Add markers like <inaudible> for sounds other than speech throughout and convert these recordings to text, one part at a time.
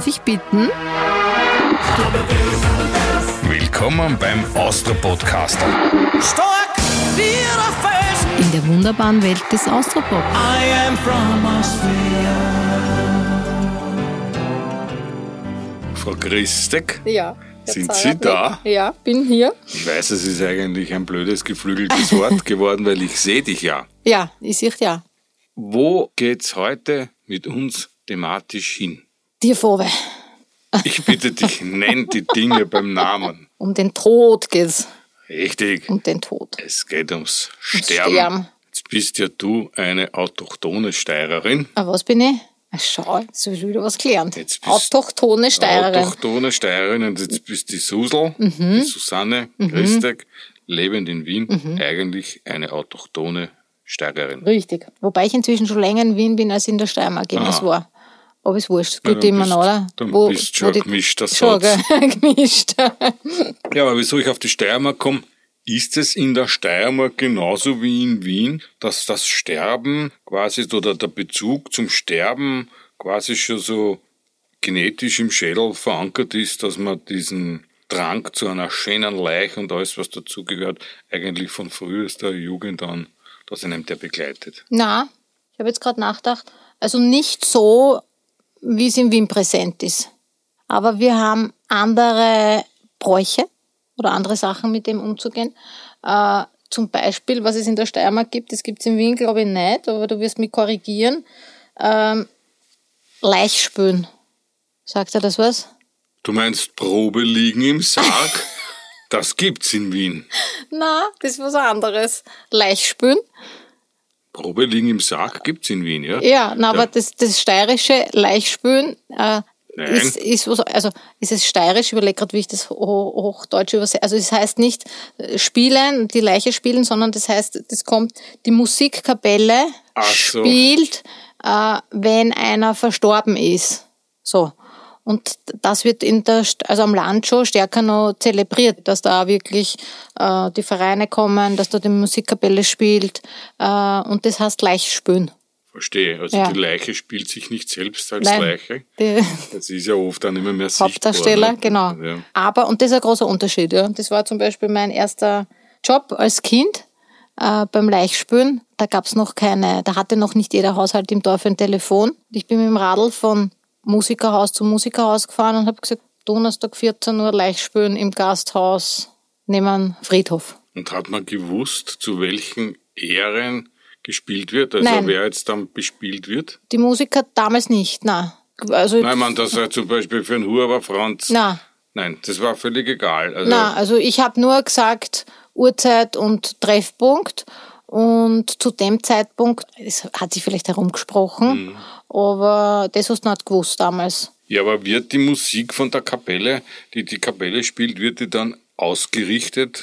Darf ich bitten? Willkommen beim Austro-Podcaster. Stark wie der Fels. In der wunderbaren Welt des Austropop. I am from Austria. Frau Christek, Ja. Sind Sie da? Ja, bin hier. ich weiß, es ist eigentlich ein blödes geflügeltes Wort <laughs> geworden, weil ich sehe dich ja. Ja, ich sehe ja. Wo geht's heute mit uns thematisch hin? Dir Fove. Ich bitte dich, <laughs> nenn die Dinge beim Namen. Um den Tod geht's. Richtig. Um den Tod. Es geht ums Sterben. Sterben. Jetzt bist ja du eine autochtone Steirerin. Aber was bin ich? Ach, schau, jetzt habe ich wieder was gelernt. Autochtone Steirerin. Autochtone Steirerin und jetzt bist die Susel, Mhm. die Susanne Christek, lebend in Wien, eigentlich eine autochtone Steirerin. Richtig. Wobei ich inzwischen schon länger in Wien bin, als in der Steiermark jemals war. Aber ist wurscht. Ja, Gut dann immer bist- noch, oder? dann bist schon ein gemischter Schon, Satz. <laughs> gemischt. Ja, aber wieso ich auf die Steiermark komme, ist es in der Steiermark genauso wie in Wien, dass das Sterben quasi oder der Bezug zum Sterben quasi schon so genetisch im Schädel verankert ist, dass man diesen Drang zu einer schönen Leiche und alles, was dazugehört, eigentlich von frühester Jugend an, dass einem der begleitet. Na, ich habe jetzt gerade nachgedacht. Also nicht so, wie es in Wien präsent ist. Aber wir haben andere Bräuche oder andere Sachen, mit dem umzugehen. Äh, zum Beispiel, was es in der Steiermark gibt, das gibt es in Wien, glaube ich, nicht, aber du wirst mich korrigieren. Ähm, Laichspülen. Sagt er das was? Du meinst Probe liegen im Sarg? <laughs> das gibt's in Wien. Na, das ist was anderes. Laichspülen. Probe liegen im Sarg gibt's in Wien, ja? Ja, na, aber das, das steirische Laichspülen äh, Nein. ist, ist also ist es steirisch, ich überlege gerade, wie ich das ho Hochdeutsch übersetze. Also es heißt nicht äh, spielen, die Leiche spielen, sondern das heißt, das kommt, die Musikkapelle so. spielt, äh, wenn einer verstorben ist. So. Und das wird in der, also am Land schon stärker noch zelebriert, dass da wirklich äh, die Vereine kommen, dass da die Musikkapelle spielt äh, und das heißt Laichspülen. Verstehe. Also Ja. die Leiche spielt sich nicht selbst als Nein. Leiche. Das ist ja oft dann immer mehr sichtbar. Hauptdarsteller, ne? genau. Ja. Aber, und das ist ein großer Unterschied, ja. Das war zum Beispiel mein erster Job als Kind äh, beim Laichspülen. Da gab's noch keine, da hatte noch nicht jeder Haushalt im Dorf ein Telefon. Ich bin mit dem Radl von Musikerhaus zu Musikerhaus gefahren und habe gesagt, Donnerstag 14 Uhr Laichspülen im Gasthaus neben Friedhof. Und hat man gewusst, zu welchen Ehren gespielt wird? Also Nein. wer jetzt dann bespielt wird? Die Musiker damals nicht, na. Also, Nein, man, das war zum Beispiel für einen Huber Franz. na, Nein, das war völlig egal. Also, Na, also ich habe nur gesagt Uhrzeit und Treffpunkt und zu dem Zeitpunkt, es hat sich vielleicht herumgesprochen, aber das hast du nicht gewusst damals. Ja, aber wird die Musik von der Kapelle, die die Kapelle spielt, wird die dann ausgerichtet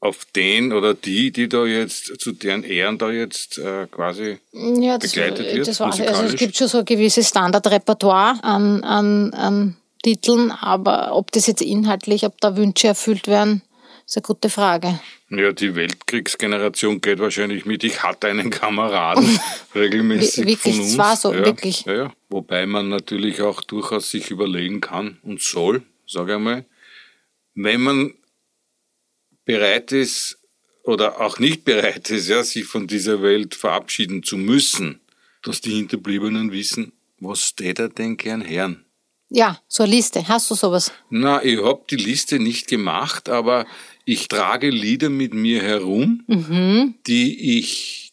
auf den oder die, die da jetzt, zu deren Ehren da jetzt äh, quasi Ja, das, Begleitet wird, das war, also es gibt schon so ein gewisses Standardrepertoire an, an, an Titeln, aber ob das jetzt inhaltlich, ob da Wünsche erfüllt werden, ist eine gute Frage. Ja, die Weltkriegsgeneration geht wahrscheinlich mit. Ich hatte einen Kameraden <laughs> regelmäßig Wir- wirklich, von uns. es war so, ja, wirklich. Ja, ja. Wobei man natürlich auch durchaus sich überlegen kann und soll, sage ich mal, wenn man bereit ist oder auch nicht bereit ist, ja, sich von dieser Welt verabschieden zu müssen, dass die Hinterbliebenen wissen, was steht er denn gern Herrn? Ja, so eine Liste. Hast du sowas? Na, ich hab die Liste nicht gemacht, aber ich trage Lieder mit mir herum, Mhm. die ich,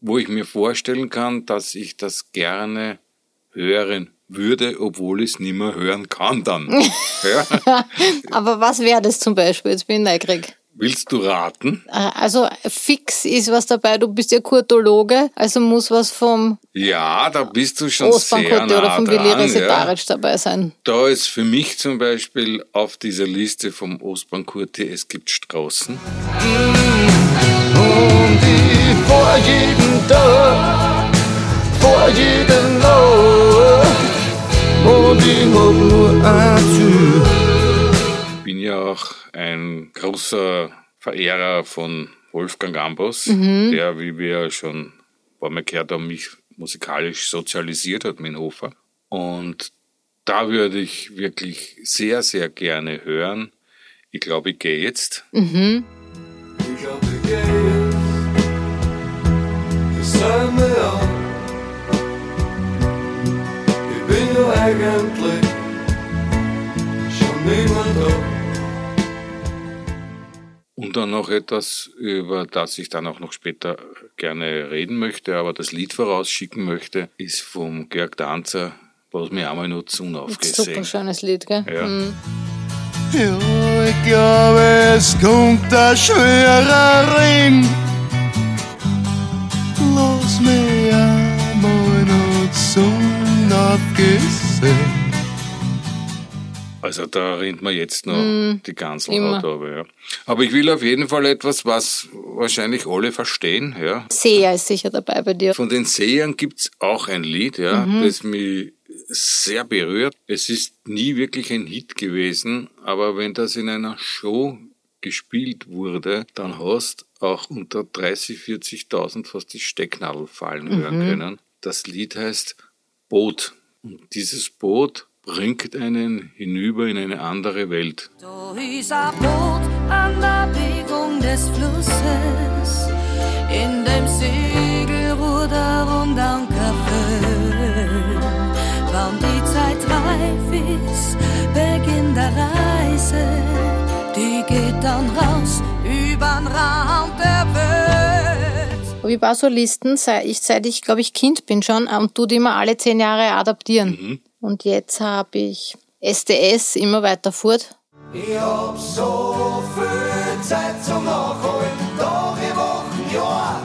wo ich mir vorstellen kann, dass ich das gerne hören würde, obwohl ich es nicht mehr hören kann dann. <laughs> ja? Aber was wäre das zum Beispiel? Jetzt bin ich neugierig. Willst du raten? Äh, Also fix ist was dabei, du bist ja Kurtologe, also muss was vom Ja, da bist du schon sehr nah oder vom dran, ja. Dabei sein. Da ist für mich zum Beispiel auf dieser Liste vom Ostbankkurte, es gibt Straußen. Und ich vor jedem Tag, vor jeder Nacht. Und ich hab nur ein Ziel. Ich bin ja auch ein großer Verehrer von Wolfgang Ambros, Mhm. der, wie wir schon ein paar Mal gehört haben, mich musikalisch sozialisiert hat, mein Hofer. Und da würde ich wirklich sehr, sehr gerne hören. Ich glaube, ich gehe jetzt. Ich glaub, ich geh jetzt. Ich sag mir an. Ich bin ja eigentlich schon niemand da. Und dann noch etwas, über das ich dann auch noch später gerne reden möchte, aber das Lied vorausschicken möchte, ist vom Georg Danzer, was mir einmal nur zu Super aufgesehen. schönes Lied, gell? Ja. Mhm. Ja, ich glaube, es kommt ein schwerer Ring. Lass mich einmal noch zum aufgesehen. Also da rennt man jetzt noch die Ganselhaut aber ja. Aber ich will auf jeden Fall etwas, was wahrscheinlich alle verstehen, ja. Seher ist sicher dabei bei dir. Von den Sehern gibt's auch ein Lied, ja, das mich sehr berührt. Es ist nie wirklich ein Hit gewesen, aber wenn das in einer Show gespielt wurde, dann hast auch unter 30, 40.000 fast die Stecknadel fallen hören können. Das Lied heißt Boot. Und dieses Boot bringt einen hinüber in eine andere Welt. Da ist ein Boot an der Biegung des Flusses, in dem Segelruder und Anker füllen. Wann die Zeit reif ist, beginnt der Reise, die geht dann raus übern Rand der Welt. Ich war Solisten, seit ich, seit ich glaube ich, Kind bin schon und tut immer alle zehn Jahre adaptieren. Und jetzt habe ich SDS immer weiter fort. Ich hab so viel Zeit zum Nachholen, Tage, Wochen, Jahr.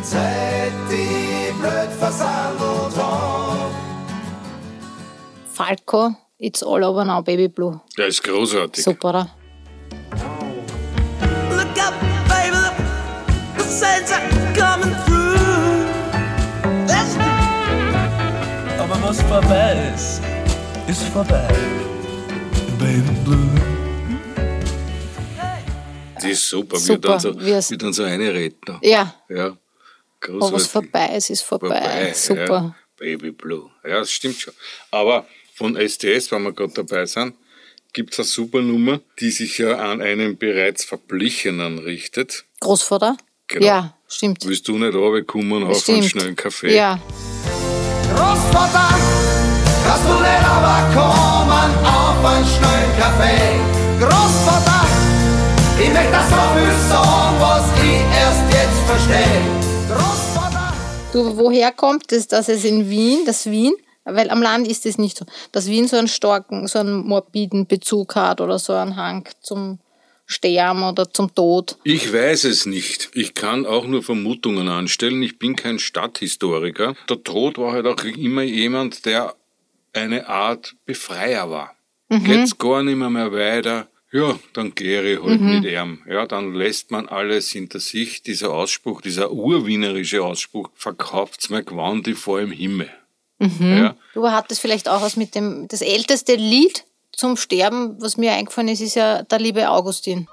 Zeit, die blöd versandelt hab. Falco, It's All Over Now, Baby Blue. Der ist großartig. Super, was vorbei ist, ist vorbei. Baby Blue. Die ist super, Super, wie dann so, wie es- wie dann so eine Redner. Ja, Ja, aber großartig. was vorbei ist, ist vorbei. Vorbei, Super. Ja. Baby Blue. Ja, das stimmt schon. Aber von STS, wenn wir gerade dabei sind, gibt's eine super Nummer, die sich ja an einen bereits Verblichenen richtet. Großvater? Genau. Ja, stimmt. Willst du nicht runterkommen und auf einen stimmt. schnellen Kaffee? Ja, Großvater, nicht aber kommen auf einen schnellen Kaffee? Großvater, ich möchte das viel sagen, was ich erst jetzt verstehe. Großvater, Du, woher kommt es, dass es in Wien, das Wien, weil am Land ist es nicht so, dass Wien so einen starken, so einen morbiden Bezug hat oder so einen Hang zum Sterben oder zum Tod. Ich weiß es nicht. Ich kann auch nur Vermutungen anstellen. Ich bin kein Stadthistoriker. Der Tod war halt auch immer jemand, der eine Art Befreier war. Geht's gar nicht mehr, mehr weiter. Ja, dann gehe ich halt mit ihm. Ja, dann lässt man alles hinter sich. Dieser Ausspruch, dieser urwienerische Ausspruch, verkauft's mir Gewand vor im Himmel. Ja, Du hattest vielleicht auch was mit dem, das älteste Lied zum Sterben, was mir eingefallen ist, ist ja der liebe Augustin.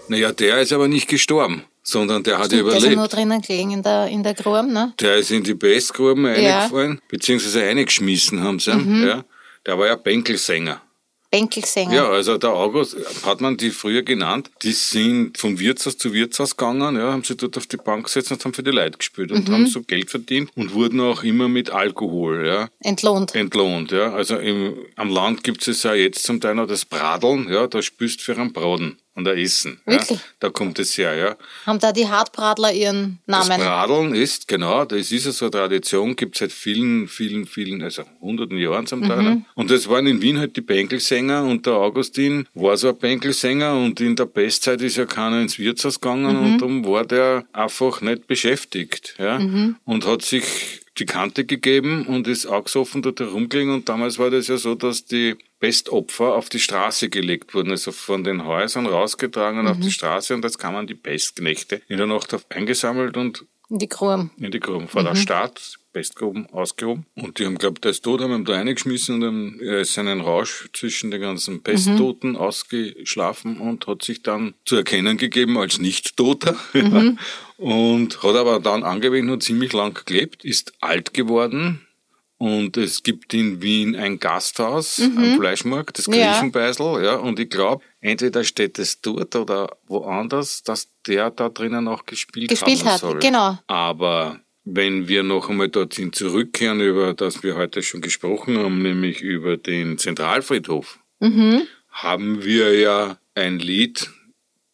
Ist naja, der ist aber nicht gestorben, sondern der hat Der ist ja überlebt. nur drinnen gelegen in der, in der Grube, ne? Der ist in die Bestgruben Ja. eingefallen, beziehungsweise eingeschmissen haben sie. ihn, Ja. Der war ja Bänkelsänger. Bänkelsänger. Ja, also der August hat man die früher genannt. Die sind von Wirtshaus zu Wirtshaus gegangen, ja, haben sie dort auf die Bank gesetzt und haben für die Leute gespielt und haben so Geld verdient und wurden auch immer mit Alkohol, ja, Entlohnt. entlohnt, ja. Also im, am Land gibt es ja jetzt zum Teil noch das Bradeln, ja, da spürst für einen Braten und ein Essen. Ja. Da kommt es her, ja. Haben da die Hartbradler ihren Das Namen? Bradeln ist, genau, das ist ja so eine Tradition, gibt es seit vielen, vielen, vielen, also hunderten Jahren zum Teil. ne? Und das waren in Wien halt die Bänkelsänger und der Augustin war so ein Bänkelsänger und in der Bestzeit ist ja keiner ins Wirtshaus gegangen und darum war der einfach nicht beschäftigt, ja. Und hat sich die Kante gegeben und ist angesoffen dort herumgelegen und damals war das ja so, dass die Pestopfer auf die Straße gelegt wurden, also von den Häusern rausgetragen und auf die Straße und jetzt kamen die Pestknechte in der Nacht auf eingesammelt und In die Gruben. in die Gruben vor der Stadt, Pestgruben ausgehoben. Und die haben glaubt, der ist tot, haben ihn da reingeschmissen und haben, er ist einen Rausch zwischen den ganzen Pesttoten ausgeschlafen und hat sich dann zu erkennen gegeben als Nicht-Toter. <laughs> Und hat aber dann angewendet und ziemlich lang gelebt, ist alt geworden. Und es gibt in Wien ein Gasthaus am Fleischmarkt, das Ja. Griechenbeisel, ja. Und ich glaube, entweder steht es dort oder woanders, dass der da drinnen auch gespielt, Gespielt haben hat, soll. genau. Aber wenn wir noch einmal dorthin zurückkehren, über das wir heute schon gesprochen haben, nämlich über den Zentralfriedhof, haben wir ja ein Lied,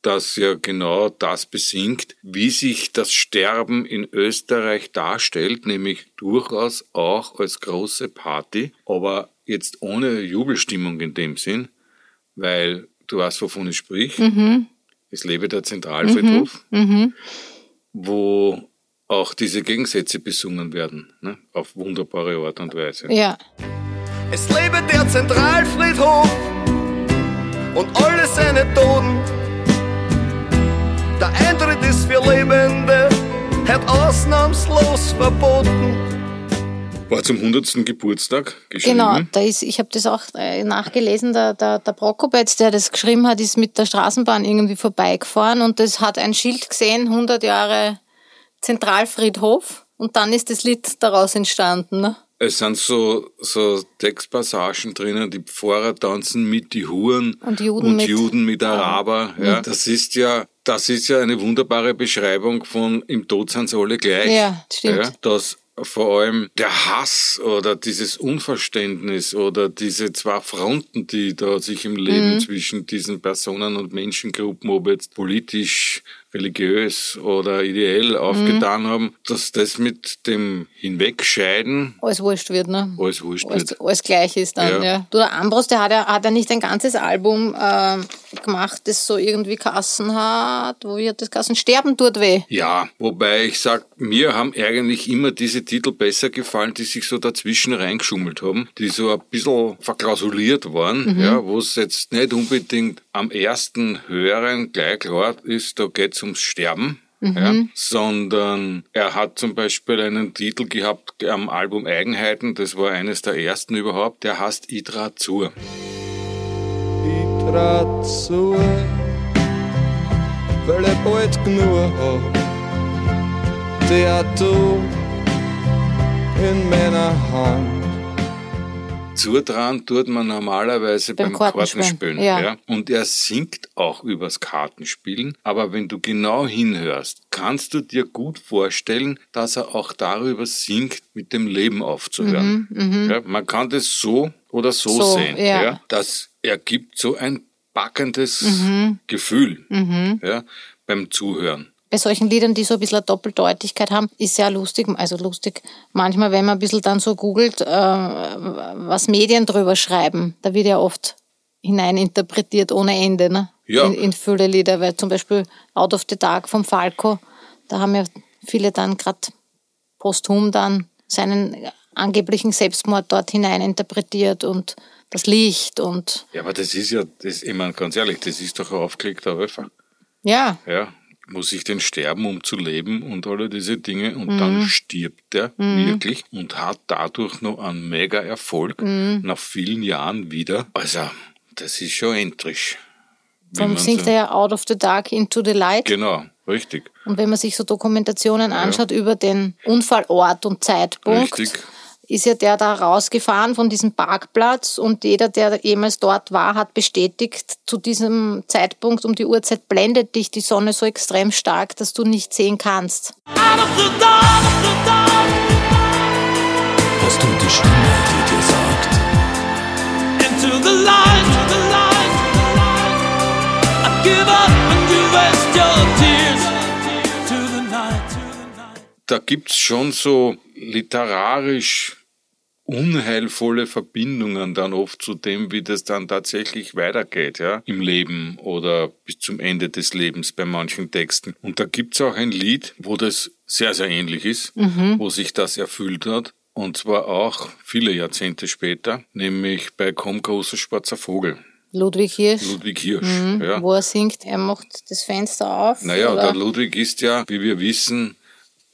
das ja genau das besingt, wie sich das Sterben in Österreich darstellt, nämlich durchaus auch als große Party, aber jetzt ohne Jubelstimmung in dem Sinn, weil du weißt, wovon ich sprich. Es lebe der Zentralfriedhof, wo auch diese Gegensätze besungen werden, ne? auf wunderbare Art und Weise. Ja. Es lebe der Zentralfriedhof und alle seine Toten. Der Eintritt ist für Lebende, hat ausnahmslos verboten. War zum 100. Geburtstag geschrieben. Genau, da ist, ich habe das auch äh, nachgelesen, der, der, der Prokopetz, der das geschrieben hat, ist mit der Straßenbahn irgendwie vorbeigefahren und das hat ein Schild gesehen, 100 Jahre Zentralfriedhof und dann ist das Lied daraus entstanden. Ne? Es sind so, so Textpassagen drinnen, die Pfarrer tanzen mit die Huren Und Juden und mit- Juden mit Araber. Ja, das ist ja, das ist ja eine wunderbare Beschreibung von im Tod sind sie alle gleich. Ja, stimmt. Ja, dass vor allem der Hass oder dieses Unverständnis oder diese zwei Fronten, die da sich im Leben Mhm. zwischen diesen Personen und Menschengruppen, ob jetzt politisch, religiös oder ideell aufgetan Mhm. haben, dass das mit dem Hinwegscheiden Alles wurscht wird, ne? alles wurscht Alles, wird. alles gleich ist dann, Ja. ja. Du, der Ambros, der hat ja, hat ja nicht ein ganzes Album ähm, gemacht, das so irgendwie Kassen hat. Wo wird das Kassen? Sterben tut weh. Ja, wobei ich sag, mir haben eigentlich immer diese Titel besser gefallen, die sich so dazwischen reingeschummelt haben, die so ein bisschen verklausuliert waren, ja, wo es jetzt nicht unbedingt am ersten Hören gleich klar ist, da geht's ums Sterben. Ja, sondern er hat zum Beispiel einen Titel gehabt am Album Eigenheiten, das war eines der ersten überhaupt, der heißt Idra zur. Ich trat zu, weil ich bald genug hab. Der Tod in meiner Hand. Zudran tut man normalerweise Beim beim, Kartenspielen, Kartenspielen. ja. Ja. Und er singt auch übers Kartenspielen. Aber wenn du genau hinhörst, kannst du dir gut vorstellen, dass er auch darüber singt, mit dem Leben aufzuhören. Ja, man kann das so oder so, Mhm, So, sehen. ja. Das ergibt so ein packendes Mhm. Gefühl ja, beim Zuhören. Bei solchen Liedern, die so ein bisschen eine Doppeldeutigkeit haben, ist sehr lustig. Also lustig, manchmal, wenn man ein bisschen dann so googelt, äh, was Medien drüber schreiben, da wird ja oft hineininterpretiert ohne Ende, ne? Ja. In, in viele Lieder, weil zum Beispiel Out of the Dark vom Falco, da haben ja viele dann gerade posthum dann seinen angeblichen Selbstmord dort hineininterpretiert und das Licht und Ja, aber das ist ja, das, ich meine, ganz ehrlich, das ist doch ein aufgelegter Helfer. ja, ja, muss ich denn sterben, um zu leben und alle diese Dinge und Mhm. dann stirbt er wirklich und hat dadurch noch einen mega Erfolg Mhm. nach vielen Jahren wieder. Also, das ist schon entrisch. man singt so- er ja Out of the Dark into the Light. Genau, richtig. Und wenn man sich so Dokumentationen anschaut über den Unfallort und Zeitpunkt, Richtig. Ist ja der da rausgefahren von diesem Parkplatz und jeder, der jemals dort war, hat bestätigt, zu diesem Zeitpunkt um die Uhrzeit blendet dich die Sonne so extrem stark, dass du nicht sehen kannst. Was tut die Stimme, die dir sagt? into the light, Da gibt's schon so literarisch unheilvolle Verbindungen dann oft zu dem, wie das dann tatsächlich weitergeht, ja, im Leben oder bis zum Ende des Lebens bei manchen Texten. Und da gibt's auch ein Lied, wo das sehr, sehr ähnlich ist, wo sich das erfüllt hat. Und zwar auch viele Jahrzehnte später, nämlich bei Komm großer schwarzer Vogel, Ludwig Hirsch, Ludwig Hirsch. ja. wo er singt, er macht das Fenster auf. Naja, oder? der Ludwig ist ja, wie wir wissen,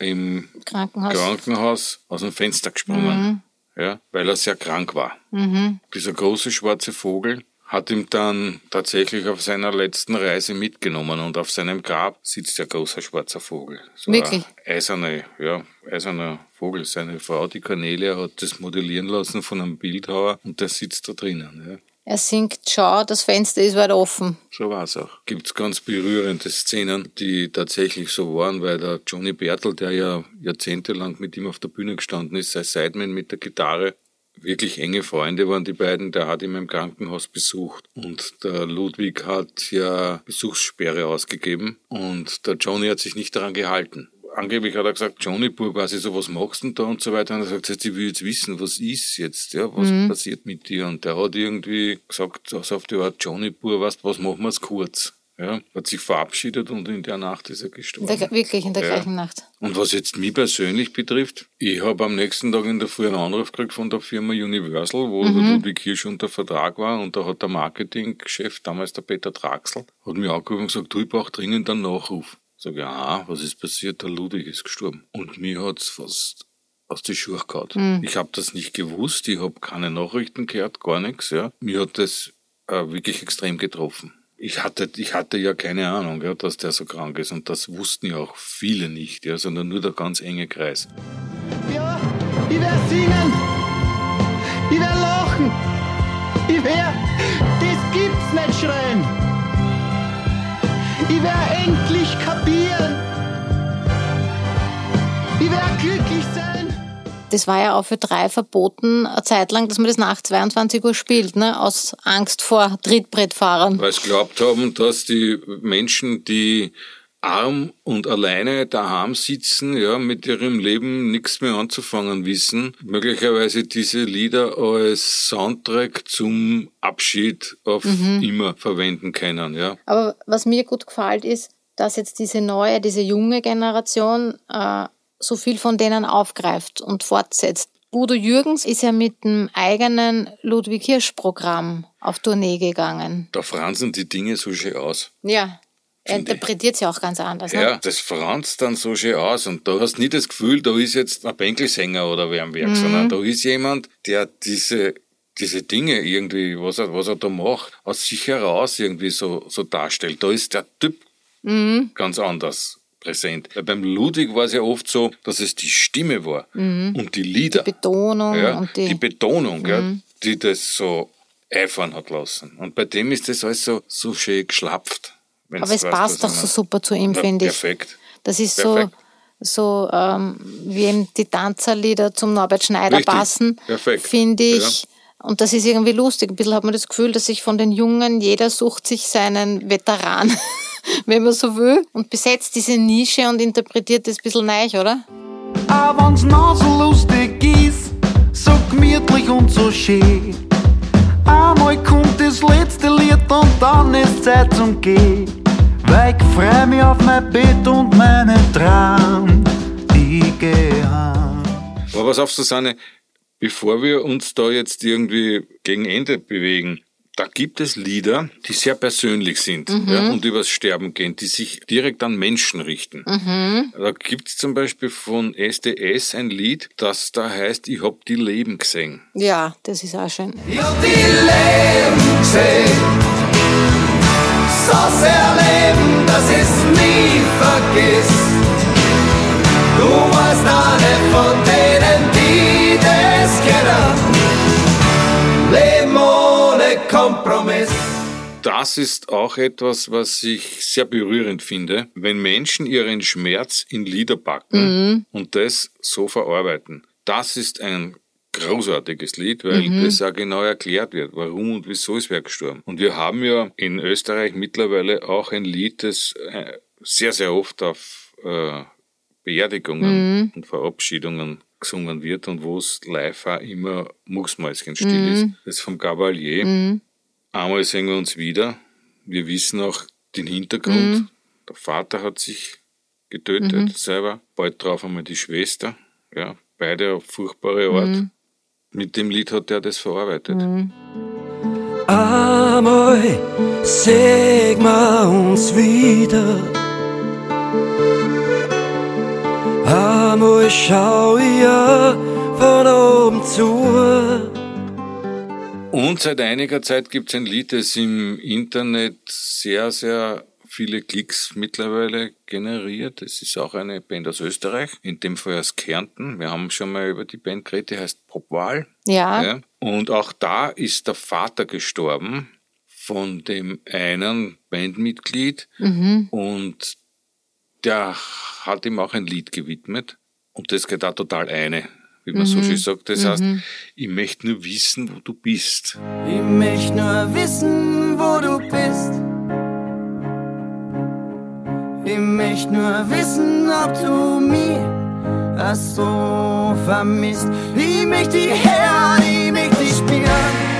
im Krankenhaus. Krankenhaus aus dem Fenster gesprungen, ja, weil er sehr krank war. Dieser große schwarze Vogel hat ihm dann tatsächlich auf seiner letzten Reise mitgenommen und auf seinem Grab sitzt der große schwarzer Vogel. So Wirklich? Eiserne, ja, eiserner Vogel. Seine Frau, die Cornelia, hat das modellieren lassen von einem Bildhauer und der sitzt da drinnen. Ja. Er singt, schau, das Fenster ist weit offen. So war's auch. Gibt's ganz berührende Szenen, die tatsächlich so waren, weil der Johnny Bertel, der ja jahrzehntelang mit ihm auf der Bühne gestanden ist, sein Sideman mit der Gitarre, wirklich enge Freunde waren die beiden, der hat ihn im Krankenhaus besucht und der Ludwig hat ja Besuchssperre ausgegeben und der Johnny hat sich nicht daran gehalten. Angeblich hat er gesagt, Johnny, Bub, quasi so, was machst du denn da und so weiter. Und er hat gesagt, ich will jetzt wissen, was ist jetzt, ja, was passiert mit dir? Und der hat irgendwie gesagt, so auf die Art, Johnny, Bub, weißt, was machen wir's kurz? Ja, hat sich verabschiedet und in der Nacht ist er gestorben. In der, wirklich in der Ja. gleichen Nacht. Und was jetzt mich persönlich betrifft, ich habe am nächsten Tag in der Früh einen Anruf gekriegt von der Firma Universal, wo der Ludwig Hirsch unter Vertrag war und da hat der Marketingchef, damals der Peter Draxel, hat mir angerufen und gesagt, du, ich brauche dringend einen Nachruf. Sag ich, ah, was ist passiert? Der Ludwig ist gestorben. Und mir hat's fast aus die Schuhe gehauen. Ich habe das nicht gewusst, ich habe keine Nachrichten gehört, gar nichts. Ja. Mir hat das äh, wirklich extrem getroffen. Ich hatte, ich hatte ja keine Ahnung, ja, dass der so krank ist. Und das wussten ja auch viele nicht, ja, sondern nur der ganz enge Kreis. Ja, ich wär singen, ich wär lachen, ich wär, das gibt's nicht schreien. Endlich kapieren, ich wär glücklich sein. Das war ja auch für drei verboten, eine Zeit lang, dass man das nach 22 Uhr spielt, ne? aus Angst vor Trittbrettfahrern. Weil sie glaubt haben, dass die Menschen, die arm und alleine daheim sitzen, ja, mit ihrem Leben nichts mehr anzufangen wissen, möglicherweise diese Lieder als Soundtrack zum Abschied auf immer verwenden können, ja. Aber was mir gut gefällt, ist, dass jetzt diese neue, diese junge Generation äh, so viel von denen aufgreift und fortsetzt. Udo Jürgens ist ja mit dem eigenen Ludwig Hirsch-Programm auf Tournee gegangen. Da fransen die Dinge so schön aus. Ja, er interpretiert sie auch ganz anders. Ja, Ne? das franzt dann so schön aus und da hast nie das Gefühl, da ist jetzt ein Bänkelsänger oder wer am Werk, sondern da ist jemand, der diese diese Dinge irgendwie, was er, was er da macht, aus sich heraus irgendwie so, so darstellt. Da ist der Typ ganz anders präsent. Beim Ludwig war es ja oft so, dass es die Stimme war und die Lieder. Betonung ja, die, Mhm. die Betonung, ja, die das so eifern hat lassen. Und bei dem ist das alles so, so schön geschlapft. aber es passt doch so super zu ihm, Ja, finde ich. Perfekt. Das ist Perfekt. so, so ähm, wie eben die Tanzerlieder zum Norbert Schneider Richtig. passen, finde ich. Und das ist irgendwie lustig. Ein bisschen hat man das Gefühl, dass sich von den Jungen, jeder sucht sich seinen Veteran, <laughs> wenn man so will, und besetzt diese Nische und interpretiert das ein bisschen neu, oder? Auch wenn's noch so lustig ist, so gemütlich und so schön. Einmal kommt das letzte Lied und dann ist Zeit zum Gehen. Weil ich freu mich auf mein Bett und meine Traum, ich geh heim. Aber pass auf, Susanne, bevor wir uns da jetzt irgendwie gegen Ende bewegen, da gibt es Lieder, die sehr persönlich sind ja, und übers Sterben gehen, die sich direkt an Menschen richten. Da gibt es zum Beispiel von SDS ein Lied, das da heißt, ich hab die Leben gesehen. Ja, das ist auch schön. Ich hab die Leben gesehen, so sehr leben, dass ich's nie vergiss. Du warst eine von denen, das kennen. Leben ohne Kompromiss. Das ist auch etwas, was ich sehr berührend finde, wenn Menschen ihren Schmerz in Lieder packen und das so verarbeiten. Das ist ein großartiges Lied, weil das auch genau erklärt wird, warum und wieso ist wer gestorben. Und wir haben ja in Österreich mittlerweile auch ein Lied, das äh, sehr, sehr oft auf äh, Beerdigungen und Verabschiedungen gesungen wird und wo es live auch immer mucksmäuschenstill ist. Das ist vom Gabalier. Einmal sehen wir uns wieder. Wir wissen auch den Hintergrund. Der Vater hat sich getötet selber. Bald drauf einmal die Schwester. Ja, beide auf furchtbare Art. Mit dem Lied hat er das verarbeitet. Einmal sehen wir uns wieder. Einmal schau ich ja von oben zu. Und seit einiger Zeit gibt es ein Lied, das im Internet sehr, sehr viele Klicks mittlerweile generiert. Es ist auch eine Band aus Österreich, in dem Fall aus Kärnten. Wir haben schon mal über die Band geredet, die heißt Popwahl. Ja. Ja. Und auch da ist der Vater gestorben von dem einen Bandmitglied und der hat ihm auch ein Lied gewidmet und das geht da total eine, wie man so schön sagt. Das heißt, ich möchte nur wissen, wo du bist. Ich möchte nur wissen, wo du bist. Ich möchte nur wissen, ob du mich hast so vermisst. Ich möchte dich hören, ich möchte dich spüren.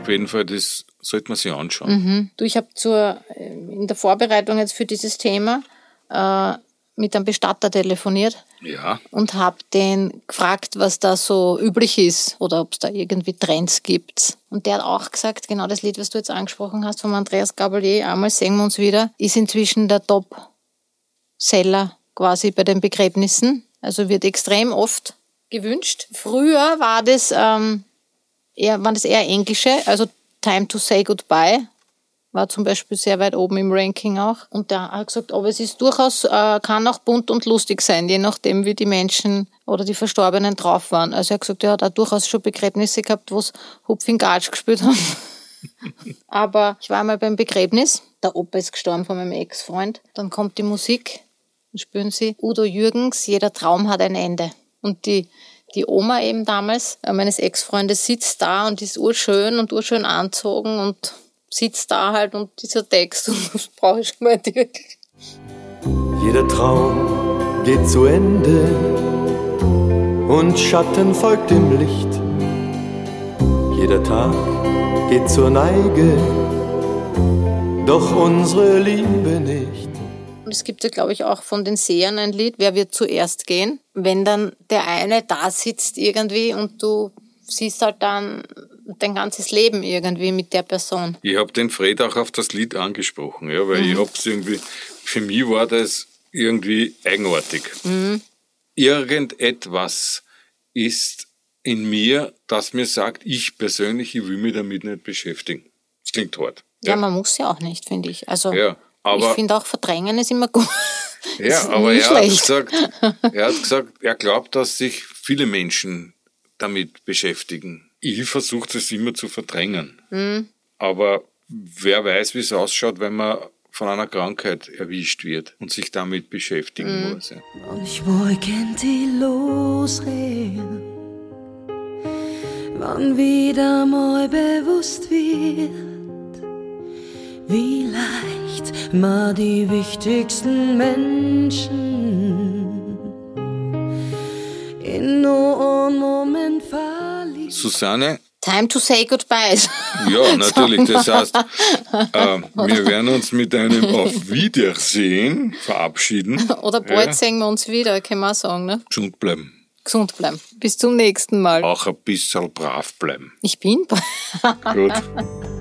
Auf jeden Fall, das sollte man sich anschauen. Du, ich habe zur äh, in der Vorbereitung jetzt für dieses Thema äh, mit einem Bestatter telefoniert Ja, und habe den gefragt, was da so üblich ist oder ob es da irgendwie Trends gibt. Und der hat auch gesagt, genau das Lied, was du jetzt angesprochen hast, von Andreas Gabalier, einmal sehen wir uns wieder, ist inzwischen der Top-Seller quasi bei den Begräbnissen. Also wird extrem oft gewünscht. Früher war das, ähm, eher, waren das eher englische, also Time to Say Goodbye war zum Beispiel sehr weit oben im Ranking auch. Und der hat gesagt, aber es ist durchaus, äh, kann auch bunt und lustig sein, je nachdem, wie die Menschen oder die Verstorbenen drauf waren. Also er hat gesagt, er hat auch durchaus schon Begräbnisse gehabt, wo es Hupf in Gatsch gespielt haben. <laughs> aber ich war mal beim Begräbnis, der Opa ist gestorben von meinem Ex-Freund. Dann kommt die Musik und spüren sie, Udo Jürgens, jeder Traum hat ein Ende. Und die, die Oma eben damals, äh, meines Ex-Freundes, sitzt da und ist urschön und urschön anzogen und sitzt da halt und dieser Text <laughs> und das brauche ich mal wirklich. Jeder Traum geht zu Ende und Schatten folgt dem Licht. Jeder Tag geht zur Neige, doch unsere Liebe nicht. Und es gibt ja, glaube ich, auch von den Sehern ein Lied, wer wird zuerst gehen? Wenn dann der eine da sitzt irgendwie und du siehst halt dann dein ganzes Leben irgendwie mit der Person. ich habe den Fred auch auf das Lied angesprochen, ja, weil ich hab's irgendwie, für mich war das irgendwie eigenartig. Irgendetwas ist in mir, das mir sagt, ich persönlich, ich will mich damit nicht beschäftigen. Das klingt hart. Ja, man muss ja auch nicht, finde ich. Also Ja, aber- ich finde auch verdrängen ist immer gut. Ja, <laughs> aber er hat, gesagt, er hat <laughs> gesagt, er glaubt, dass sich viele Menschen damit beschäftigen. Ich versuche es immer zu verdrängen. Mhm. Aber wer weiß, wie es ausschaut, wenn man von einer Krankheit erwischt wird und sich damit beschäftigen Mhm. muss. Ja. Ich wollte die losreden, wann wieder mal bewusst wird, wie leicht man die wichtigsten Menschen in nur einen Moment. Susanne, Time to say goodbye. ja, <laughs> natürlich. Das heißt, äh, wir werden uns mit einem Auf Wiedersehen verabschieden. Oder bald Ja. sehen wir uns wieder, kann man auch sagen. Ne? Gesund bleiben. Gesund bleiben. Bis zum nächsten Mal. Auch ein bisschen brav bleiben. Ich bin. Gut. <laughs>